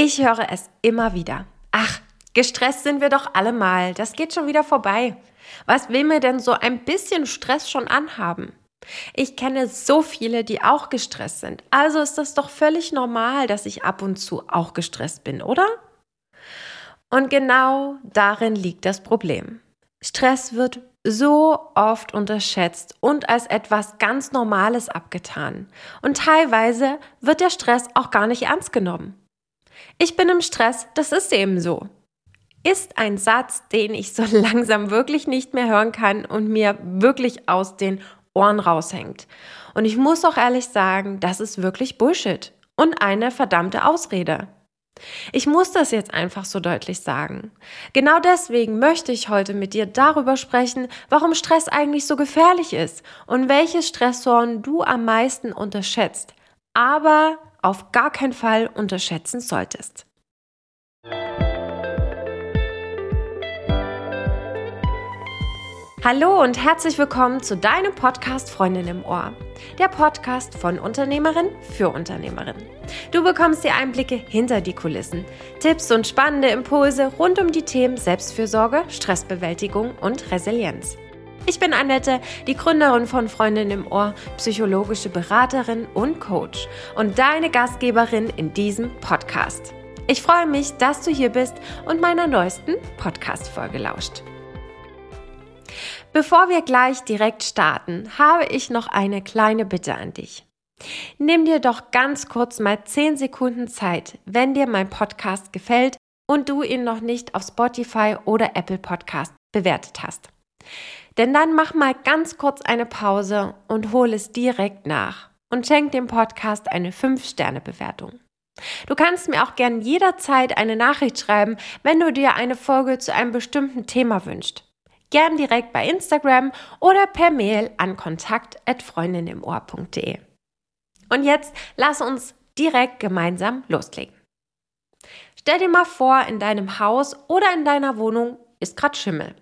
Ich höre es immer wieder. Ach, gestresst sind wir doch alle mal. Das geht schon wieder vorbei. Was will mir denn so ein bisschen Stress schon anhaben? Ich kenne so viele, die auch gestresst sind. Also ist das doch völlig normal, dass ich ab und zu auch gestresst bin, oder? Und genau darin liegt das Problem. Stress wird so oft unterschätzt und als etwas ganz Normales abgetan. Und teilweise wird der Stress auch gar nicht ernst genommen. Ich bin im Stress, das ist eben so. Ist ein Satz, den ich so langsam wirklich nicht mehr hören kann und mir wirklich aus den Ohren raushängt. Und ich muss auch ehrlich sagen, das ist wirklich Bullshit und eine verdammte Ausrede. Ich muss das jetzt einfach so deutlich sagen. Genau deswegen möchte ich heute mit dir darüber sprechen, warum Stress eigentlich so gefährlich ist und welche Stressoren du am meisten unterschätzt, aber auf gar keinen Fall unterschätzen solltest. Hallo und herzlich willkommen zu deinem Podcast Freundin im Ohr. Der Podcast von Unternehmerin für Unternehmerin. Du bekommst die Einblicke hinter die Kulissen, Tipps und spannende Impulse rund um die Themen Selbstfürsorge, Stressbewältigung und Resilienz. Ich bin Annette, die Gründerin von Freundin im Ohr, psychologische Beraterin und Coach und deine Gastgeberin in diesem Podcast. Ich freue mich, dass du hier bist und meiner neuesten Podcast-Folge lauscht. Bevor wir gleich direkt starten, habe ich noch eine kleine Bitte an dich. Nimm dir doch ganz kurz mal 10 Sekunden Zeit, wenn dir mein Podcast gefällt und du ihn noch nicht auf Spotify oder Apple Podcast bewertet hast. Denn dann mach mal ganz kurz eine Pause und hol es direkt nach und schenk dem Podcast eine 5-Sterne-Bewertung. Du kannst mir auch gern jederzeit eine Nachricht schreiben, wenn du dir eine Folge zu einem bestimmten Thema wünschst. Gern direkt bei Instagram oder per Mail an kontakt@freundinimohr.de. Und jetzt lass uns direkt gemeinsam loslegen. Stell dir mal vor, in deinem Haus oder in deiner Wohnung ist gerade Schimmel.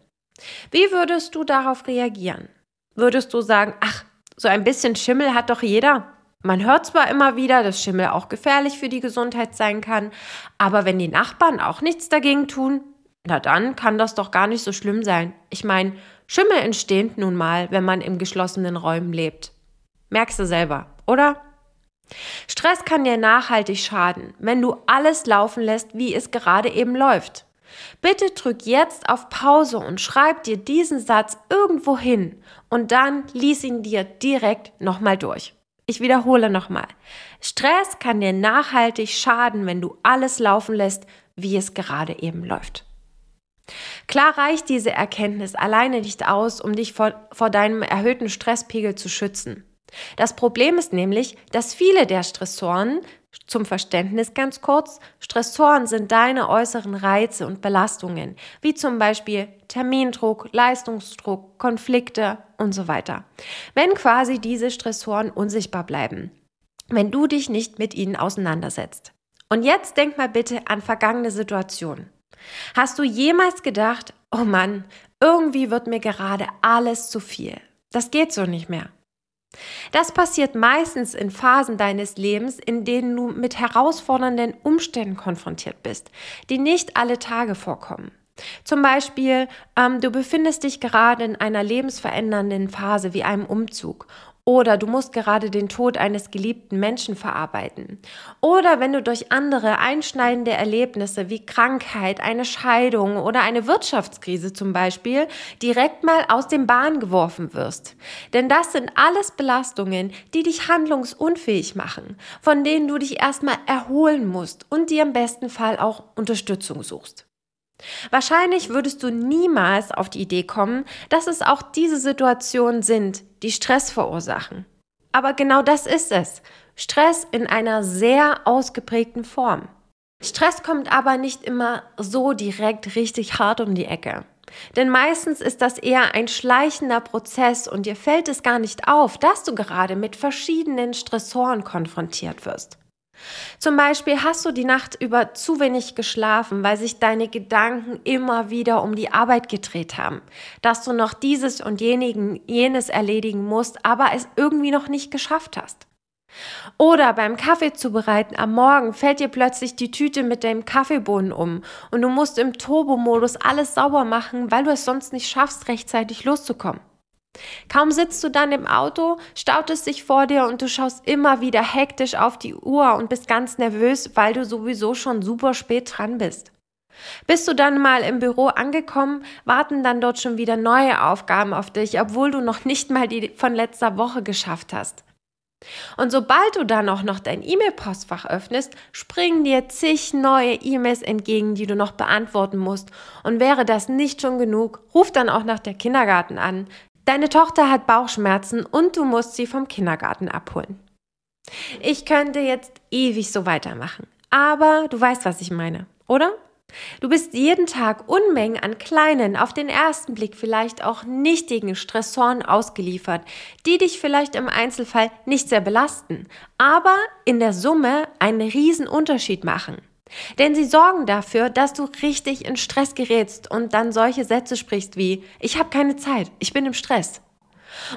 Wie würdest du darauf reagieren? Würdest du sagen, ach, so ein bisschen Schimmel hat doch jeder? Man hört zwar immer wieder, dass Schimmel auch gefährlich für die Gesundheit sein kann, aber wenn die Nachbarn auch nichts dagegen tun, na dann kann das doch gar nicht so schlimm sein. Ich meine, Schimmel entstehen nun mal, wenn man in geschlossenen Räumen lebt. Merkst du selber, oder? Stress kann dir nachhaltig schaden, wenn du alles laufen lässt, wie es gerade eben läuft. Bitte drück jetzt auf Pause und schreib dir diesen Satz irgendwo hin und dann lies ihn dir direkt nochmal durch. Ich wiederhole nochmal. Stress kann dir nachhaltig schaden, wenn du alles laufen lässt, wie es gerade eben läuft. Klar reicht diese Erkenntnis alleine nicht aus, um dich vor, vor deinem erhöhten Stresspegel zu schützen. Das Problem ist nämlich, dass viele der Stressoren, zum Verständnis ganz kurz, Stressoren sind deine äußeren Reize und Belastungen, wie zum Beispiel Termindruck, Leistungsdruck, Konflikte und so weiter. Wenn quasi diese Stressoren unsichtbar bleiben, wenn du dich nicht mit ihnen auseinandersetzt. Und jetzt denk mal bitte an vergangene Situationen. Hast du jemals gedacht, oh Mann, irgendwie wird mir gerade alles zu viel. Das geht so nicht mehr. Das passiert meistens in Phasen deines Lebens, in denen du mit herausfordernden Umständen konfrontiert bist, die nicht alle Tage vorkommen. Zum Beispiel, ähm, du befindest dich gerade in einer lebensverändernden Phase wie einem Umzug oder du musst gerade den Tod eines geliebten Menschen verarbeiten. Oder wenn du durch andere einschneidende Erlebnisse wie Krankheit, eine Scheidung oder eine Wirtschaftskrise zum Beispiel direkt mal aus dem Bahn geworfen wirst. Denn das sind alles Belastungen, die dich handlungsunfähig machen, von denen du dich erstmal erholen musst und dir im besten Fall auch Unterstützung suchst. Wahrscheinlich würdest du niemals auf die Idee kommen, dass es auch diese Situationen sind, die Stress verursachen. Aber genau das ist es. Stress in einer sehr ausgeprägten Form. Stress kommt aber nicht immer so direkt richtig hart um die Ecke. Denn meistens ist das eher ein schleichender Prozess und dir fällt es gar nicht auf, dass du gerade mit verschiedenen Stressoren konfrontiert wirst. Zum Beispiel hast du die Nacht über zu wenig geschlafen, weil sich deine Gedanken immer wieder um die Arbeit gedreht haben, dass du noch dieses und jenes erledigen musst, aber es irgendwie noch nicht geschafft hast. Oder beim Kaffee zubereiten am Morgen fällt dir plötzlich die Tüte mit dem Kaffeebohnen um und du musst im Turbo-Modus alles sauber machen, weil du es sonst nicht schaffst, rechtzeitig loszukommen. Kaum sitzt du dann im Auto, staut es sich vor dir und du schaust immer wieder hektisch auf die Uhr und bist ganz nervös, weil du sowieso schon super spät dran bist. Bist du dann mal im Büro angekommen, warten dann dort schon wieder neue Aufgaben auf dich, obwohl du noch nicht mal die von letzter Woche geschafft hast. Und sobald du dann auch noch dein E-Mail-Postfach öffnest, springen dir zig neue E-Mails entgegen, die du noch beantworten musst. Und wäre das nicht schon genug, ruf dann auch nach der Kindergarten an. Deine Tochter hat Bauchschmerzen und du musst sie vom Kindergarten abholen. Ich könnte jetzt ewig so weitermachen. Aber du weißt, was ich meine, oder? Du bist jeden Tag Unmengen an kleinen, auf den ersten Blick vielleicht auch nichtigen Stressoren ausgeliefert, die dich vielleicht im Einzelfall nicht sehr belasten, aber in der Summe einen riesen Unterschied machen. Denn sie sorgen dafür, dass du richtig in Stress gerätst und dann solche Sätze sprichst wie Ich habe keine Zeit, ich bin im Stress.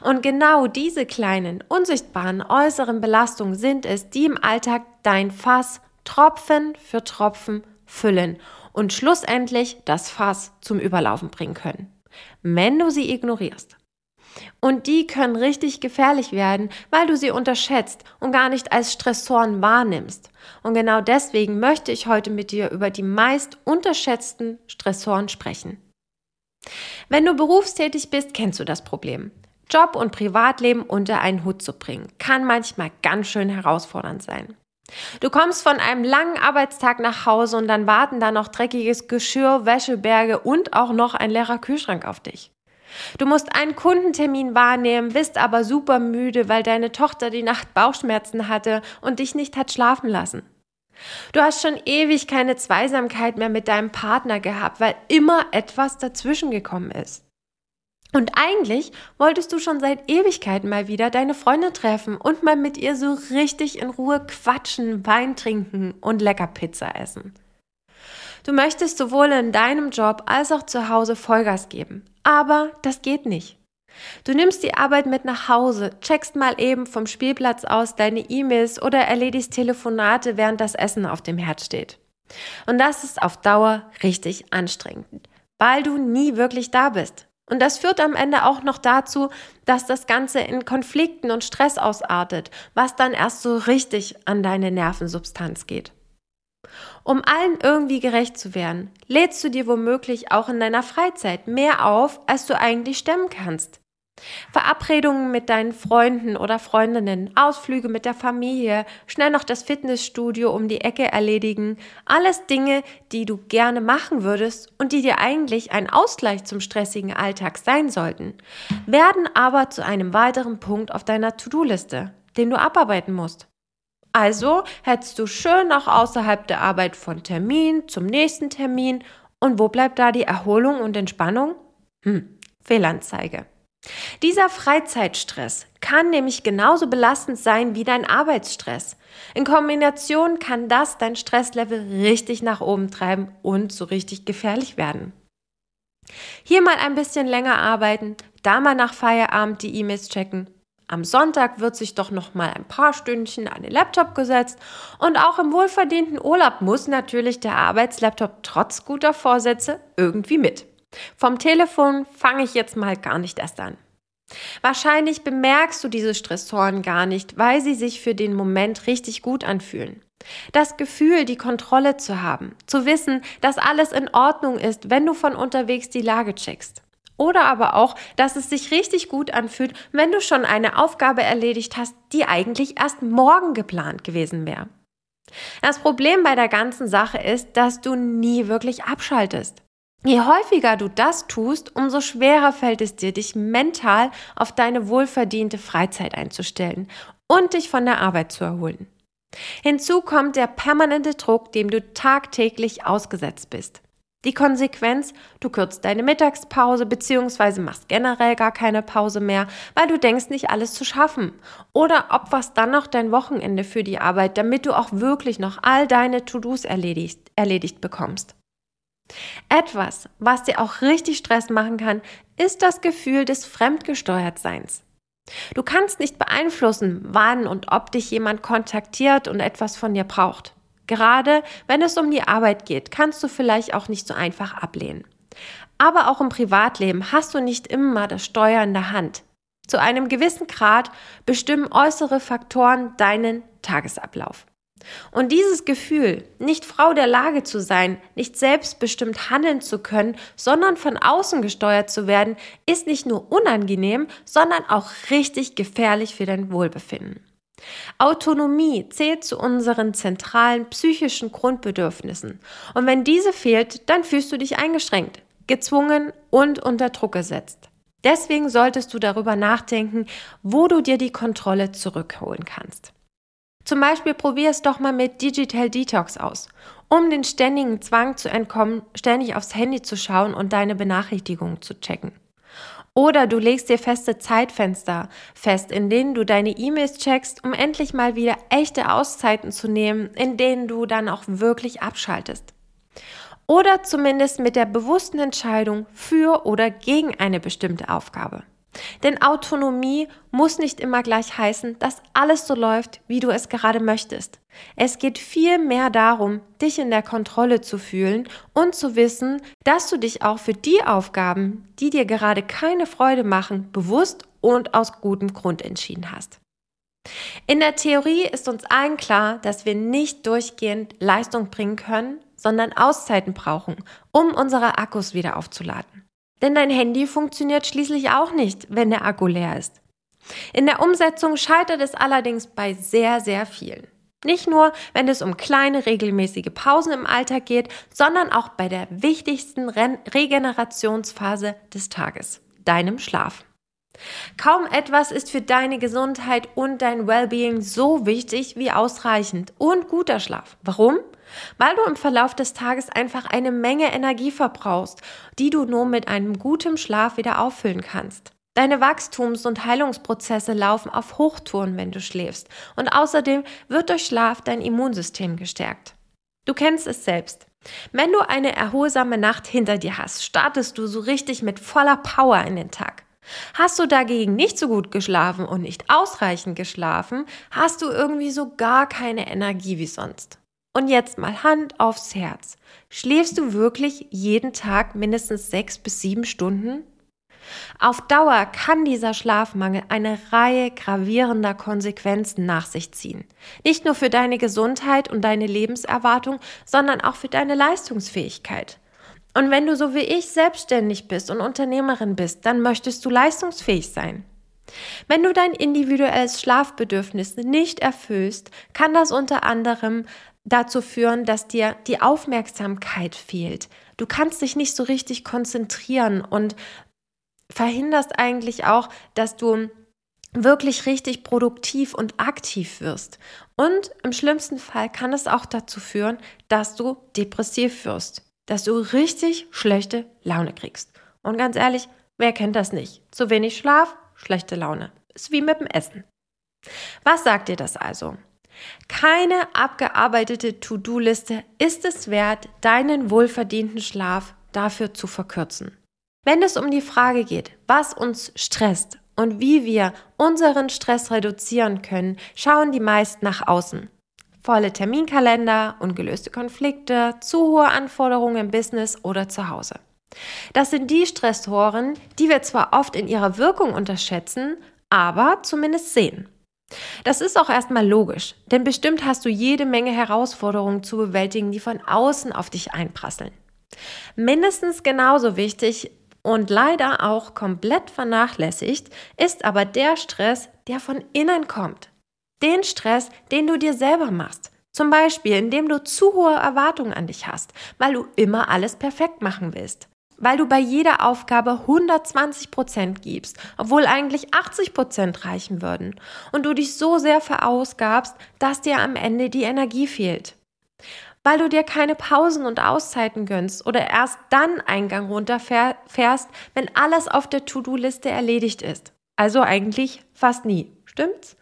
Und genau diese kleinen, unsichtbaren äußeren Belastungen sind es, die im Alltag dein Fass Tropfen für Tropfen füllen und schlussendlich das Fass zum Überlaufen bringen können, wenn du sie ignorierst. Und die können richtig gefährlich werden, weil du sie unterschätzt und gar nicht als Stressoren wahrnimmst. Und genau deswegen möchte ich heute mit dir über die meist unterschätzten Stressoren sprechen. Wenn du berufstätig bist, kennst du das Problem. Job und Privatleben unter einen Hut zu bringen, kann manchmal ganz schön herausfordernd sein. Du kommst von einem langen Arbeitstag nach Hause und dann warten da noch dreckiges Geschirr, Wäscheberge und auch noch ein leerer Kühlschrank auf dich. Du musst einen Kundentermin wahrnehmen, bist aber super müde, weil deine Tochter die Nacht Bauchschmerzen hatte und dich nicht hat schlafen lassen. Du hast schon ewig keine Zweisamkeit mehr mit deinem Partner gehabt, weil immer etwas dazwischen gekommen ist. Und eigentlich wolltest du schon seit Ewigkeiten mal wieder deine Freunde treffen und mal mit ihr so richtig in Ruhe quatschen, Wein trinken und lecker Pizza essen. Du möchtest sowohl in deinem Job als auch zu Hause Vollgas geben, aber das geht nicht. Du nimmst die Arbeit mit nach Hause, checkst mal eben vom Spielplatz aus deine E-Mails oder erledigst Telefonate, während das Essen auf dem Herd steht. Und das ist auf Dauer richtig anstrengend, weil du nie wirklich da bist. Und das führt am Ende auch noch dazu, dass das Ganze in Konflikten und Stress ausartet, was dann erst so richtig an deine Nervensubstanz geht. Um allen irgendwie gerecht zu werden, lädst du dir womöglich auch in deiner Freizeit mehr auf, als du eigentlich stemmen kannst. Verabredungen mit deinen Freunden oder Freundinnen, Ausflüge mit der Familie, schnell noch das Fitnessstudio um die Ecke erledigen, alles Dinge, die du gerne machen würdest und die dir eigentlich ein Ausgleich zum stressigen Alltag sein sollten, werden aber zu einem weiteren Punkt auf deiner To-Do-Liste, den du abarbeiten musst. Also hättest du schön noch außerhalb der Arbeit von Termin zum nächsten Termin und wo bleibt da die Erholung und Entspannung? Hm, Fehlanzeige. Dieser Freizeitstress kann nämlich genauso belastend sein wie dein Arbeitsstress. In Kombination kann das dein Stresslevel richtig nach oben treiben und so richtig gefährlich werden. Hier mal ein bisschen länger arbeiten, da mal nach Feierabend die E-Mails checken. Am Sonntag wird sich doch noch mal ein paar Stündchen an den Laptop gesetzt und auch im wohlverdienten Urlaub muss natürlich der Arbeitslaptop trotz guter Vorsätze irgendwie mit. Vom Telefon fange ich jetzt mal gar nicht erst an. Wahrscheinlich bemerkst du diese Stressoren gar nicht, weil sie sich für den Moment richtig gut anfühlen. Das Gefühl, die Kontrolle zu haben, zu wissen, dass alles in Ordnung ist, wenn du von unterwegs die Lage checkst. Oder aber auch, dass es sich richtig gut anfühlt, wenn du schon eine Aufgabe erledigt hast, die eigentlich erst morgen geplant gewesen wäre. Das Problem bei der ganzen Sache ist, dass du nie wirklich abschaltest. Je häufiger du das tust, umso schwerer fällt es dir, dich mental auf deine wohlverdiente Freizeit einzustellen und dich von der Arbeit zu erholen. Hinzu kommt der permanente Druck, dem du tagtäglich ausgesetzt bist. Die Konsequenz, du kürzt deine Mittagspause bzw. machst generell gar keine Pause mehr, weil du denkst, nicht alles zu schaffen. Oder opferst dann noch dein Wochenende für die Arbeit, damit du auch wirklich noch all deine To-Dos erledigt, erledigt bekommst. Etwas, was dir auch richtig Stress machen kann, ist das Gefühl des Fremdgesteuertseins. Du kannst nicht beeinflussen, wann und ob dich jemand kontaktiert und etwas von dir braucht. Gerade wenn es um die Arbeit geht, kannst du vielleicht auch nicht so einfach ablehnen. Aber auch im Privatleben hast du nicht immer das Steuer in der Hand. Zu einem gewissen Grad bestimmen äußere Faktoren deinen Tagesablauf. Und dieses Gefühl, nicht Frau der Lage zu sein, nicht selbstbestimmt handeln zu können, sondern von außen gesteuert zu werden, ist nicht nur unangenehm, sondern auch richtig gefährlich für dein Wohlbefinden. Autonomie zählt zu unseren zentralen psychischen Grundbedürfnissen. Und wenn diese fehlt, dann fühlst du dich eingeschränkt, gezwungen und unter Druck gesetzt. Deswegen solltest du darüber nachdenken, wo du dir die Kontrolle zurückholen kannst. Zum Beispiel probier es doch mal mit Digital Detox aus, um den ständigen Zwang zu entkommen, ständig aufs Handy zu schauen und deine Benachrichtigungen zu checken. Oder du legst dir feste Zeitfenster fest, in denen du deine E-Mails checkst, um endlich mal wieder echte Auszeiten zu nehmen, in denen du dann auch wirklich abschaltest. Oder zumindest mit der bewussten Entscheidung für oder gegen eine bestimmte Aufgabe. Denn Autonomie muss nicht immer gleich heißen, dass alles so läuft, wie du es gerade möchtest. Es geht viel mehr darum, dich in der Kontrolle zu fühlen und zu wissen, dass du dich auch für die Aufgaben, die dir gerade keine Freude machen, bewusst und aus gutem Grund entschieden hast. In der Theorie ist uns allen klar, dass wir nicht durchgehend Leistung bringen können, sondern Auszeiten brauchen, um unsere Akkus wieder aufzuladen. Denn dein Handy funktioniert schließlich auch nicht, wenn der Akku leer ist. In der Umsetzung scheitert es allerdings bei sehr, sehr vielen. Nicht nur, wenn es um kleine regelmäßige Pausen im Alltag geht, sondern auch bei der wichtigsten Re Regenerationsphase des Tages, deinem Schlaf. Kaum etwas ist für deine Gesundheit und dein Wellbeing so wichtig wie ausreichend und guter Schlaf. Warum? Weil du im Verlauf des Tages einfach eine Menge Energie verbrauchst, die du nur mit einem guten Schlaf wieder auffüllen kannst. Deine Wachstums- und Heilungsprozesse laufen auf Hochtouren, wenn du schläfst. Und außerdem wird durch Schlaf dein Immunsystem gestärkt. Du kennst es selbst. Wenn du eine erholsame Nacht hinter dir hast, startest du so richtig mit voller Power in den Tag. Hast du dagegen nicht so gut geschlafen und nicht ausreichend geschlafen, hast du irgendwie so gar keine Energie wie sonst. Und jetzt mal Hand aufs Herz. Schläfst du wirklich jeden Tag mindestens sechs bis sieben Stunden? Auf Dauer kann dieser Schlafmangel eine Reihe gravierender Konsequenzen nach sich ziehen. Nicht nur für deine Gesundheit und deine Lebenserwartung, sondern auch für deine Leistungsfähigkeit. Und wenn du so wie ich selbstständig bist und Unternehmerin bist, dann möchtest du leistungsfähig sein. Wenn du dein individuelles Schlafbedürfnis nicht erfüllst, kann das unter anderem dazu führen, dass dir die Aufmerksamkeit fehlt. Du kannst dich nicht so richtig konzentrieren und verhinderst eigentlich auch, dass du wirklich richtig produktiv und aktiv wirst. Und im schlimmsten Fall kann es auch dazu führen, dass du depressiv wirst, dass du richtig schlechte Laune kriegst. Und ganz ehrlich, wer kennt das nicht? Zu wenig Schlaf, schlechte Laune. Ist wie mit dem Essen. Was sagt dir das also? Keine abgearbeitete To-Do-Liste ist es wert, deinen wohlverdienten Schlaf dafür zu verkürzen. Wenn es um die Frage geht, was uns stresst und wie wir unseren Stress reduzieren können, schauen die meisten nach außen. Volle Terminkalender, ungelöste Konflikte, zu hohe Anforderungen im Business oder zu Hause. Das sind die Stressoren, die wir zwar oft in ihrer Wirkung unterschätzen, aber zumindest sehen. Das ist auch erstmal logisch, denn bestimmt hast du jede Menge Herausforderungen zu bewältigen, die von außen auf dich einprasseln. Mindestens genauso wichtig und leider auch komplett vernachlässigt ist aber der Stress, der von innen kommt. Den Stress, den du dir selber machst. Zum Beispiel, indem du zu hohe Erwartungen an dich hast, weil du immer alles perfekt machen willst weil du bei jeder Aufgabe 120 Prozent gibst, obwohl eigentlich 80 Prozent reichen würden und du dich so sehr verausgabst, dass dir am Ende die Energie fehlt. Weil du dir keine Pausen und Auszeiten gönnst oder erst dann Eingang runterfährst, wenn alles auf der To-Do-Liste erledigt ist. Also eigentlich fast nie, stimmt's?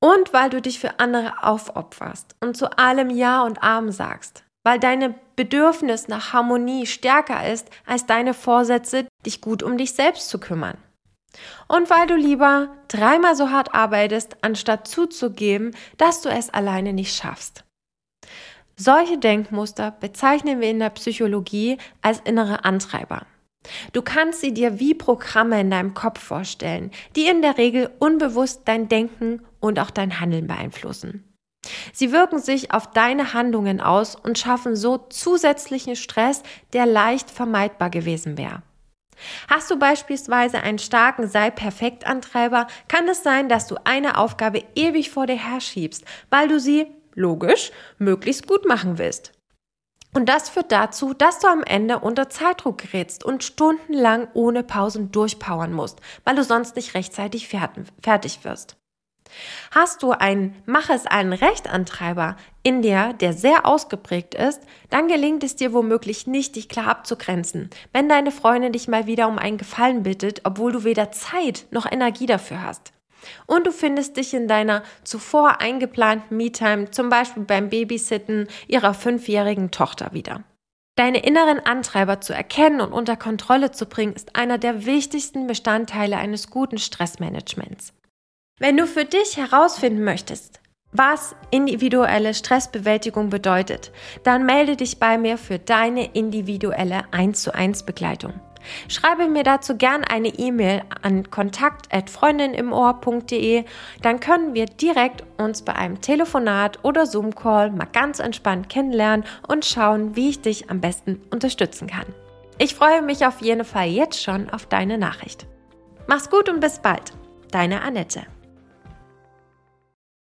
Und weil du dich für andere aufopferst und zu allem Ja und Arm sagst weil deine Bedürfnis nach Harmonie stärker ist als deine Vorsätze, dich gut um dich selbst zu kümmern. Und weil du lieber dreimal so hart arbeitest, anstatt zuzugeben, dass du es alleine nicht schaffst. Solche Denkmuster bezeichnen wir in der Psychologie als innere Antreiber. Du kannst sie dir wie Programme in deinem Kopf vorstellen, die in der Regel unbewusst dein Denken und auch dein Handeln beeinflussen. Sie wirken sich auf deine Handlungen aus und schaffen so zusätzlichen Stress, der leicht vermeidbar gewesen wäre. Hast du beispielsweise einen starken Sei-Perfekt-Antreiber, kann es sein, dass du eine Aufgabe ewig vor dir herschiebst, weil du sie, logisch, möglichst gut machen willst. Und das führt dazu, dass du am Ende unter Zeitdruck gerätst und stundenlang ohne Pausen durchpowern musst, weil du sonst nicht rechtzeitig fertig wirst. Hast du einen Mach es allen Recht-Antreiber in dir, der sehr ausgeprägt ist, dann gelingt es dir womöglich nicht, dich klar abzugrenzen, wenn deine Freundin dich mal wieder um einen Gefallen bittet, obwohl du weder Zeit noch Energie dafür hast. Und du findest dich in deiner zuvor eingeplanten Me-Time, zum Beispiel beim Babysitten ihrer fünfjährigen Tochter wieder. Deine inneren Antreiber zu erkennen und unter Kontrolle zu bringen, ist einer der wichtigsten Bestandteile eines guten Stressmanagements. Wenn du für dich herausfinden möchtest, was individuelle Stressbewältigung bedeutet, dann melde dich bei mir für deine individuelle 1 zu 1 Begleitung. Schreibe mir dazu gern eine E-Mail an kontakt@freundinimohr.de, dann können wir direkt uns bei einem Telefonat oder Zoom Call mal ganz entspannt kennenlernen und schauen, wie ich dich am besten unterstützen kann. Ich freue mich auf jeden Fall jetzt schon auf deine Nachricht. Mach's gut und bis bald. Deine Annette.